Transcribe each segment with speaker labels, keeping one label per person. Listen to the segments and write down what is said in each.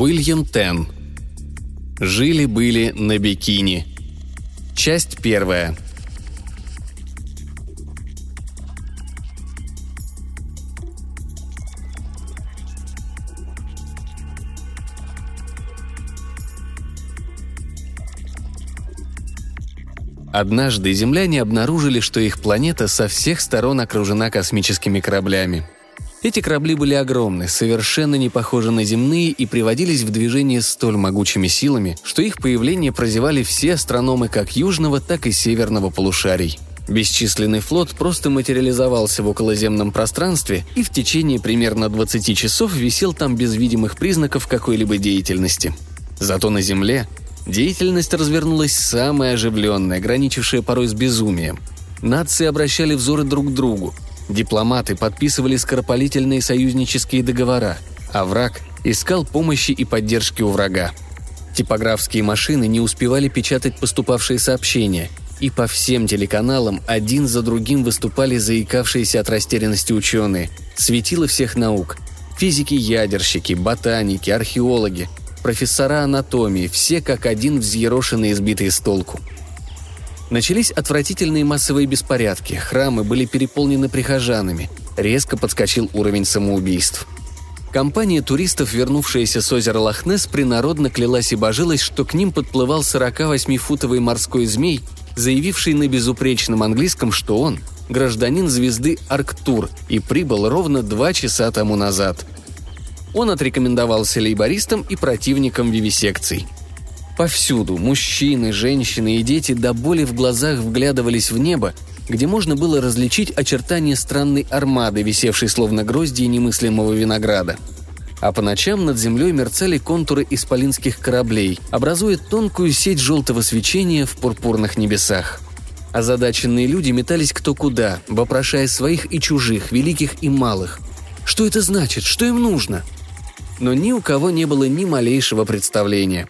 Speaker 1: Уильям Тен. Жили-были на бикини. Часть первая. Однажды земляне обнаружили, что их планета со всех сторон окружена космическими кораблями. Эти корабли были огромны, совершенно не похожи на земные и приводились в движение столь могучими силами, что их появление прозевали все астрономы как южного, так и северного полушарий. Бесчисленный флот просто материализовался в околоземном пространстве и в течение примерно 20 часов висел там без видимых признаков какой-либо деятельности. Зато на Земле Деятельность развернулась самая оживленная, граничившая порой с безумием. Нации обращали взоры друг к другу. Дипломаты подписывали скоропалительные союзнические договора, а враг искал помощи и поддержки у врага. Типографские машины не успевали печатать поступавшие сообщения, и по всем телеканалам один за другим выступали заикавшиеся от растерянности ученые, светило всех наук – физики-ядерщики, ботаники, археологи, профессора анатомии, все как один взъерошенные и сбитые с толку. Начались отвратительные массовые беспорядки, храмы были переполнены прихожанами, резко подскочил уровень самоубийств. Компания туристов, вернувшаяся с озера Лохнес, принародно клялась и божилась, что к ним подплывал 48-футовый морской змей, заявивший на безупречном английском, что он – гражданин звезды Арктур и прибыл ровно два часа тому назад – он отрекомендовался лейбористам и противникам вивисекций. Повсюду мужчины, женщины и дети до боли в глазах вглядывались в небо, где можно было различить очертания странной армады, висевшей словно гроздья немыслимого винограда. А по ночам над землей мерцали контуры исполинских кораблей, образуя тонкую сеть желтого свечения в пурпурных небесах. Озадаченные люди метались кто куда, вопрошая своих и чужих, великих и малых. Что это значит? Что им нужно? – но ни у кого не было ни малейшего представления.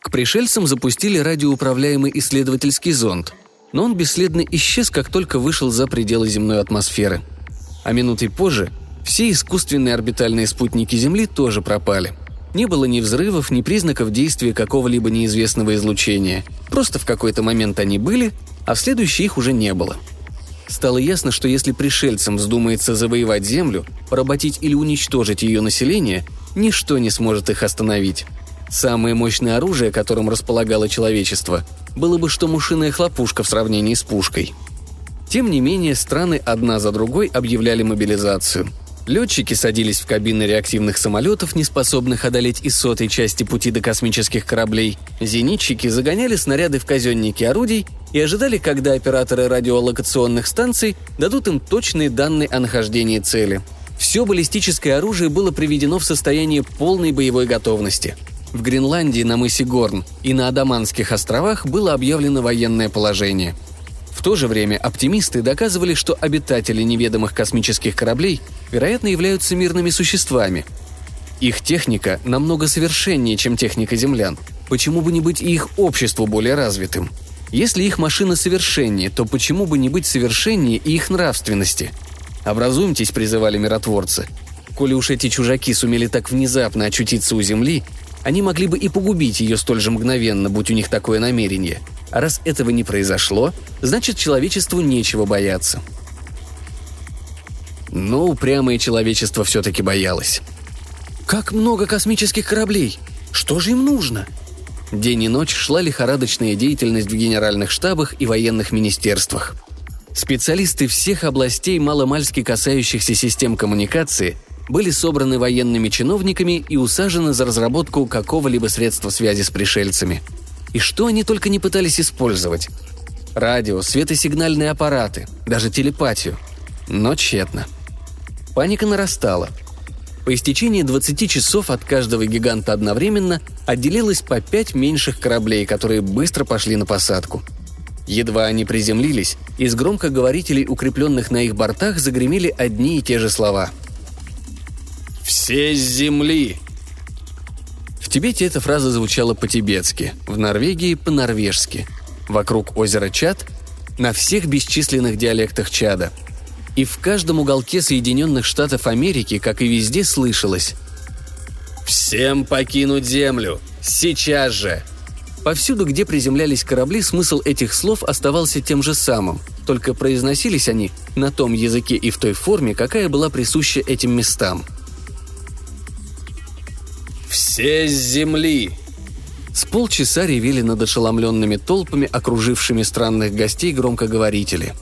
Speaker 1: К пришельцам запустили радиоуправляемый исследовательский зонд, но он бесследно исчез, как только вышел за пределы земной атмосферы. А минутой позже все искусственные орбитальные спутники Земли тоже пропали. Не было ни взрывов, ни признаков действия какого-либо неизвестного излучения. Просто в какой-то момент они были, а в следующий их уже не было. Стало ясно, что если пришельцам вздумается завоевать Землю, поработить или уничтожить ее население, ничто не сможет их остановить. Самое мощное оружие, которым располагало человечество, было бы что мушиная хлопушка в сравнении с пушкой. Тем не менее, страны одна за другой объявляли мобилизацию. Летчики садились в кабины реактивных самолетов, не способных одолеть и сотой части пути до космических кораблей. Зенитчики загоняли снаряды в казенники орудий и ожидали, когда операторы радиолокационных станций дадут им точные данные о нахождении цели – все баллистическое оружие было приведено в состояние полной боевой готовности. В Гренландии на мысе Горн и на Адаманских островах было объявлено военное положение. В то же время оптимисты доказывали, что обитатели неведомых космических кораблей, вероятно, являются мирными существами. Их техника намного совершеннее, чем техника землян. Почему бы не быть и их обществу более развитым? Если их машина совершеннее, то почему бы не быть совершеннее и их нравственности – «Образуемтесь», — призывали миротворцы. Коли уж эти чужаки сумели так внезапно очутиться у Земли, они могли бы и погубить ее столь же мгновенно, будь у них такое намерение. А раз этого не произошло, значит человечеству нечего бояться. Но упрямое человечество все-таки боялось. «Как много космических кораблей! Что же им нужно?» День и ночь шла лихорадочная деятельность в генеральных штабах и военных министерствах – Специалисты всех областей, маломальски касающихся систем коммуникации, были собраны военными чиновниками и усажены за разработку какого-либо средства связи с пришельцами. И что они только не пытались использовать. Радио, светосигнальные аппараты, даже телепатию. Но тщетно. Паника нарастала. По истечении 20 часов от каждого гиганта одновременно отделилось по пять меньших кораблей, которые быстро пошли на посадку – Едва они приземлились, из громкоговорителей, укрепленных на их бортах, загремели одни и те же слова. «Все с земли!» В Тибете эта фраза звучала по-тибетски, в Норвегии – по-норвежски. Вокруг озера Чад – на всех бесчисленных диалектах Чада. И в каждом уголке Соединенных Штатов Америки, как и везде, слышалось «Всем покинуть Землю! Сейчас же!» Повсюду, где приземлялись корабли, смысл этих слов оставался тем же самым, только произносились они на том языке и в той форме, какая была присуща этим местам. «Все с земли!» С полчаса ревели над ошеломленными толпами, окружившими странных гостей громкоговорители.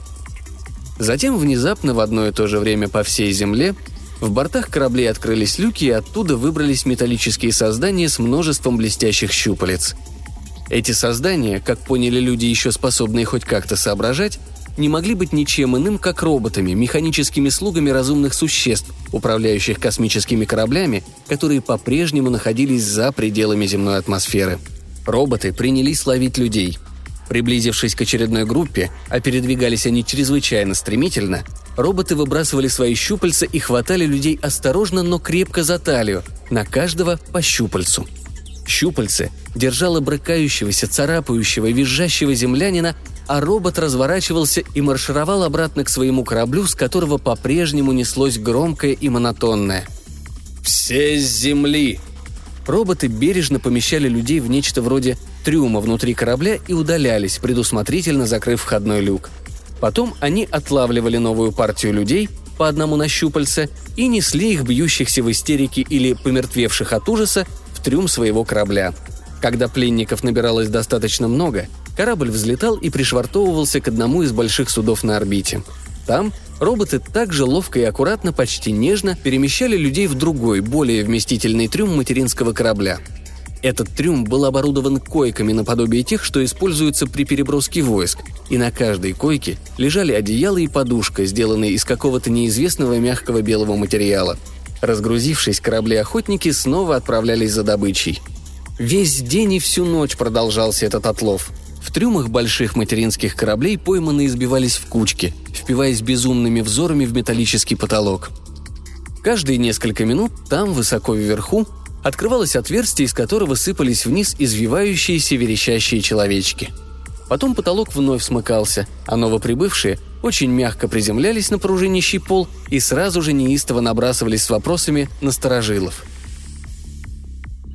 Speaker 1: Затем внезапно в одно и то же время по всей земле в бортах кораблей открылись люки, и оттуда выбрались металлические создания с множеством блестящих щупалец – эти создания, как поняли люди, еще способные хоть как-то соображать, не могли быть ничем иным, как роботами, механическими слугами разумных существ, управляющих космическими кораблями, которые по-прежнему находились за пределами земной атмосферы. Роботы принялись ловить людей. Приблизившись к очередной группе, а передвигались они чрезвычайно стремительно, роботы выбрасывали свои щупальца и хватали людей осторожно, но крепко за талию, на каждого по щупальцу – Щупальце держало брыкающегося, царапающего, визжащего землянина, а робот разворачивался и маршировал обратно к своему кораблю, с которого по-прежнему неслось громкое и монотонное. «Все с земли!» Роботы бережно помещали людей в нечто вроде трюма внутри корабля и удалялись, предусмотрительно закрыв входной люк. Потом они отлавливали новую партию людей, по одному на щупальце, и несли их бьющихся в истерике или помертвевших от ужаса в трюм своего корабля. Когда пленников набиралось достаточно много, корабль взлетал и пришвартовывался к одному из больших судов на орбите. Там роботы также ловко и аккуратно, почти нежно перемещали людей в другой, более вместительный трюм материнского корабля. Этот трюм был оборудован койками наподобие тех, что используются при переброске войск, и на каждой койке лежали одеяло и подушка, сделанные из какого-то неизвестного мягкого белого материала – Разгрузившись, корабли-охотники снова отправлялись за добычей. Весь день и всю ночь продолжался этот отлов. В трюмах больших материнских кораблей пойманные избивались в кучки, впиваясь безумными взорами в металлический потолок. Каждые несколько минут там, высоко вверху, открывалось отверстие, из которого сыпались вниз извивающиеся верещащие человечки. Потом потолок вновь смыкался, а новоприбывшие очень мягко приземлялись на пружинищий пол и сразу же неистово набрасывались с вопросами на сторожилов.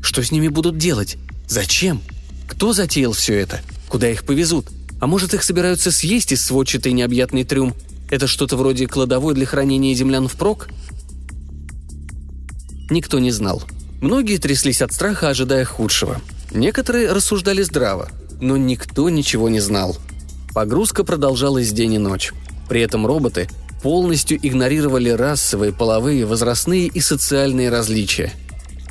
Speaker 1: Что с ними будут делать? Зачем? Кто затеял все это? Куда их повезут? А может, их собираются съесть из сводчатый необъятный трюм? Это что-то вроде кладовой для хранения землян впрок? Никто не знал. Многие тряслись от страха, ожидая худшего. Некоторые рассуждали здраво, но никто ничего не знал – Погрузка продолжалась день и ночь. При этом роботы полностью игнорировали расовые, половые, возрастные и социальные различия.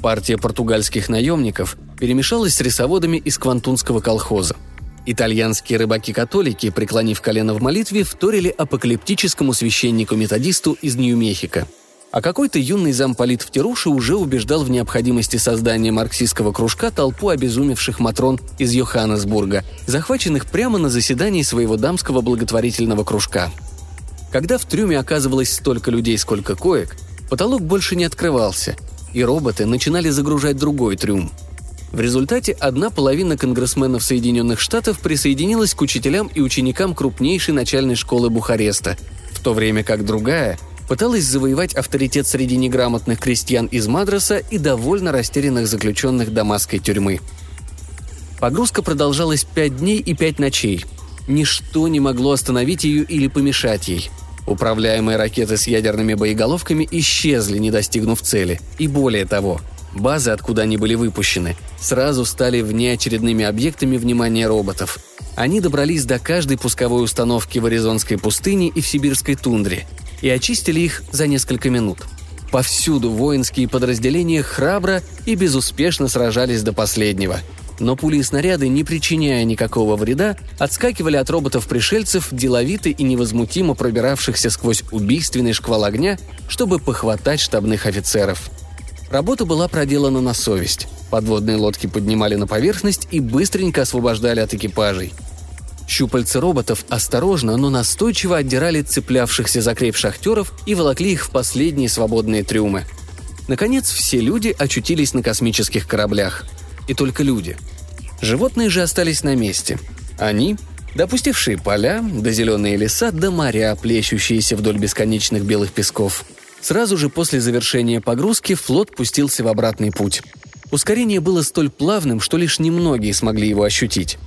Speaker 1: Партия португальских наемников перемешалась с рисоводами из Квантунского колхоза. Итальянские рыбаки-католики, преклонив колено в молитве, вторили апокалиптическому священнику-методисту из Нью-Мехико – а какой-то юный замполит в Тируше уже убеждал в необходимости создания марксистского кружка толпу обезумевших матрон из Йоханнесбурга, захваченных прямо на заседании своего дамского благотворительного кружка. Когда в трюме оказывалось столько людей, сколько коек, потолок больше не открывался, и роботы начинали загружать другой трюм. В результате одна половина конгрессменов Соединенных Штатов присоединилась к учителям и ученикам крупнейшей начальной школы Бухареста, в то время как другая – пыталась завоевать авторитет среди неграмотных крестьян из Мадраса и довольно растерянных заключенных дамасской тюрьмы. Погрузка продолжалась пять дней и пять ночей. Ничто не могло остановить ее или помешать ей. Управляемые ракеты с ядерными боеголовками исчезли, не достигнув цели. И более того, базы, откуда они были выпущены, сразу стали внеочередными объектами внимания роботов. Они добрались до каждой пусковой установки в Аризонской пустыне и в Сибирской тундре – и очистили их за несколько минут. Повсюду воинские подразделения храбро и безуспешно сражались до последнего. Но пули и снаряды, не причиняя никакого вреда, отскакивали от роботов-пришельцев, деловито и невозмутимо пробиравшихся сквозь убийственный шквал огня, чтобы похватать штабных офицеров. Работа была проделана на совесть. Подводные лодки поднимали на поверхность и быстренько освобождали от экипажей – Щупальца роботов осторожно, но настойчиво отдирали цеплявшихся за креп шахтеров и волокли их в последние свободные трюмы. Наконец, все люди очутились на космических кораблях. И только люди. Животные же остались на месте. Они, допустившие поля, да зеленые леса, да моря, плещущиеся вдоль бесконечных белых песков. Сразу же после завершения погрузки флот пустился в обратный путь. Ускорение было столь плавным, что лишь немногие смогли его ощутить.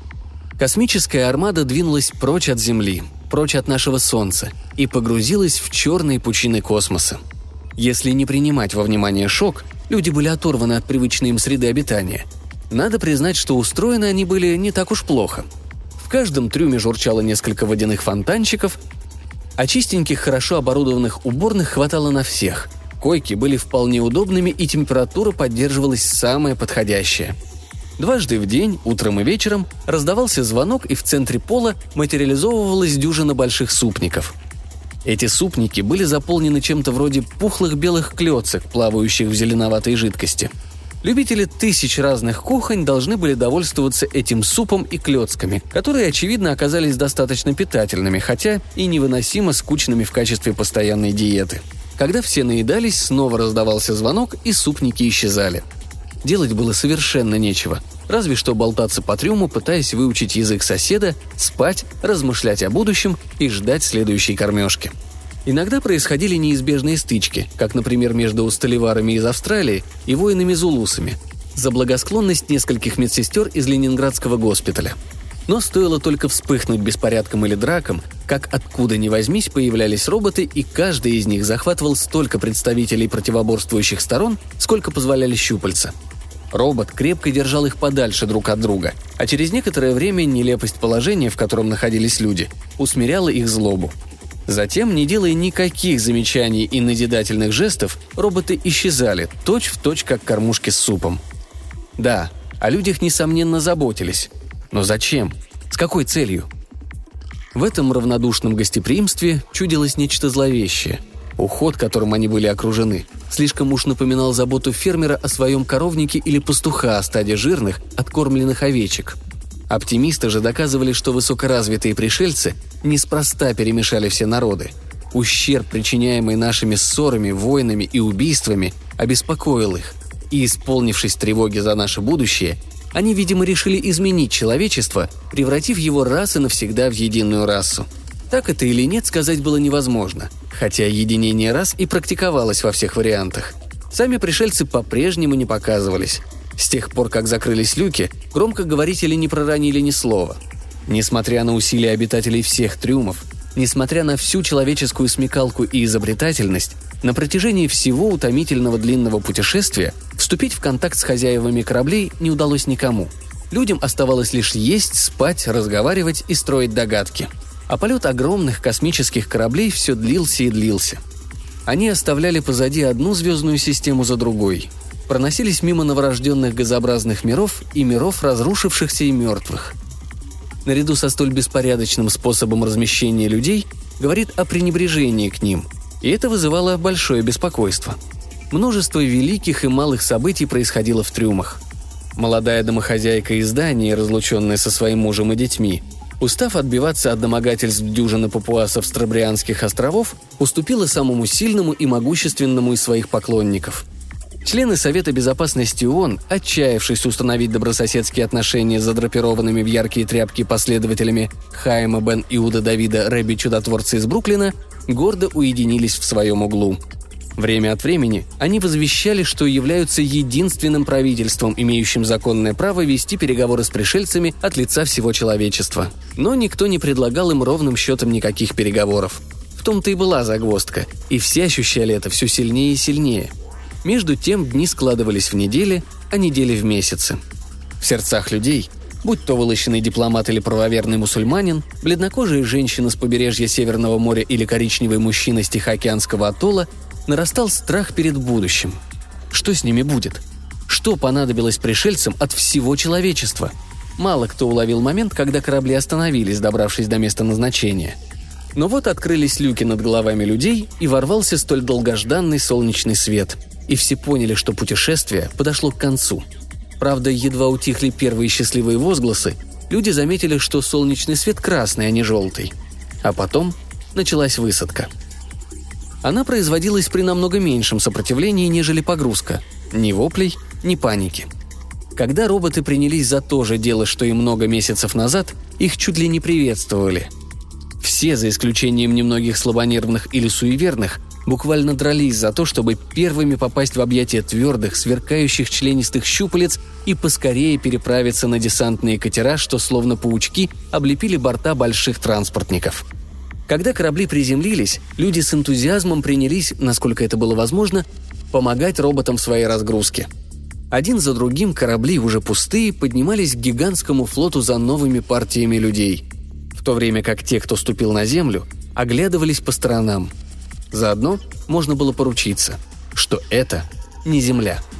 Speaker 1: Космическая армада двинулась прочь от Земли, прочь от нашего Солнца и погрузилась в черные пучины космоса. Если не принимать во внимание шок, люди были оторваны от привычной им среды обитания. Надо признать, что устроены они были не так уж плохо. В каждом трюме журчало несколько водяных фонтанчиков, а чистеньких, хорошо оборудованных уборных хватало на всех. Койки были вполне удобными, и температура поддерживалась самая подходящая – Дважды в день, утром и вечером, раздавался звонок, и в центре пола материализовывалась дюжина больших супников. Эти супники были заполнены чем-то вроде пухлых белых клетцек, плавающих в зеленоватой жидкости. Любители тысяч разных кухонь должны были довольствоваться этим супом и клетками, которые, очевидно, оказались достаточно питательными, хотя и невыносимо скучными в качестве постоянной диеты. Когда все наедались, снова раздавался звонок, и супники исчезали – Делать было совершенно нечего. Разве что болтаться по трюму, пытаясь выучить язык соседа, спать, размышлять о будущем и ждать следующей кормежки. Иногда происходили неизбежные стычки, как, например, между столеварами из Австралии и воинами-зулусами, за благосклонность нескольких медсестер из Ленинградского госпиталя. Но стоило только вспыхнуть беспорядком или драком, как откуда ни возьмись появлялись роботы, и каждый из них захватывал столько представителей противоборствующих сторон, сколько позволяли щупальца – Робот крепко держал их подальше друг от друга, а через некоторое время нелепость положения, в котором находились люди, усмиряла их злобу. Затем, не делая никаких замечаний и назидательных жестов, роботы исчезали, точь-в-точь, как кормушки с супом. Да, о людях, несомненно, заботились. Но зачем? С какой целью? В этом равнодушном гостеприимстве чудилось нечто зловещее – Уход, которым они были окружены, слишком уж напоминал заботу фермера о своем коровнике или пастуха о стаде жирных, откормленных овечек. Оптимисты же доказывали, что высокоразвитые пришельцы неспроста перемешали все народы. Ущерб, причиняемый нашими ссорами, войнами и убийствами, обеспокоил их. И, исполнившись тревоги за наше будущее, они, видимо, решили изменить человечество, превратив его раз и навсегда в единую расу – так это или нет, сказать было невозможно, хотя единение рас и практиковалось во всех вариантах. Сами пришельцы по-прежнему не показывались. С тех пор, как закрылись люки, громкоговорители не проронили ни слова. Несмотря на усилия обитателей всех трюмов, несмотря на всю человеческую смекалку и изобретательность, на протяжении всего утомительного длинного путешествия вступить в контакт с хозяевами кораблей не удалось никому. Людям оставалось лишь есть, спать, разговаривать и строить догадки – а полет огромных космических кораблей все длился и длился. Они оставляли позади одну звездную систему за другой, проносились мимо новорожденных газообразных миров и миров разрушившихся и мертвых. Наряду со столь беспорядочным способом размещения людей говорит о пренебрежении к ним, и это вызывало большое беспокойство. Множество великих и малых событий происходило в трюмах. Молодая домохозяйка из Дании, разлученная со своим мужем и детьми, Устав отбиваться от домогательств дюжины папуасов Страбрианских островов, уступила самому сильному и могущественному из своих поклонников. Члены Совета Безопасности ООН, отчаявшись установить добрососедские отношения с задрапированными в яркие тряпки последователями Хайма Бен Иуда Давида Рэби Чудотворца из Бруклина, гордо уединились в своем углу – Время от времени они возвещали, что являются единственным правительством, имеющим законное право вести переговоры с пришельцами от лица всего человечества. Но никто не предлагал им ровным счетом никаких переговоров. В том-то и была загвоздка, и все ощущали это все сильнее и сильнее. Между тем дни складывались в недели, а недели в месяцы. В сердцах людей будь то вылощенный дипломат или правоверный мусульманин, бледнокожая женщина с побережья Северного моря или коричневый мужчина с Тихоокеанского атолла, нарастал страх перед будущим. Что с ними будет? Что понадобилось пришельцам от всего человечества? Мало кто уловил момент, когда корабли остановились, добравшись до места назначения. Но вот открылись люки над головами людей, и ворвался столь долгожданный солнечный свет. И все поняли, что путешествие подошло к концу. Правда, едва утихли первые счастливые возгласы, люди заметили, что солнечный свет красный, а не желтый. А потом началась высадка – она производилась при намного меньшем сопротивлении, нежели погрузка. Ни воплей, ни паники. Когда роботы принялись за то же дело, что и много месяцев назад, их чуть ли не приветствовали. Все, за исключением немногих слабонервных или суеверных, буквально дрались за то, чтобы первыми попасть в объятия твердых, сверкающих членистых щупалец и поскорее переправиться на десантные катера, что словно паучки облепили борта больших транспортников. Когда корабли приземлились, люди с энтузиазмом принялись, насколько это было возможно, помогать роботам в своей разгрузке. Один за другим корабли, уже пустые, поднимались к гигантскому флоту за новыми партиями людей, в то время как те, кто ступил на Землю, оглядывались по сторонам – Заодно можно было поручиться, что это не Земля –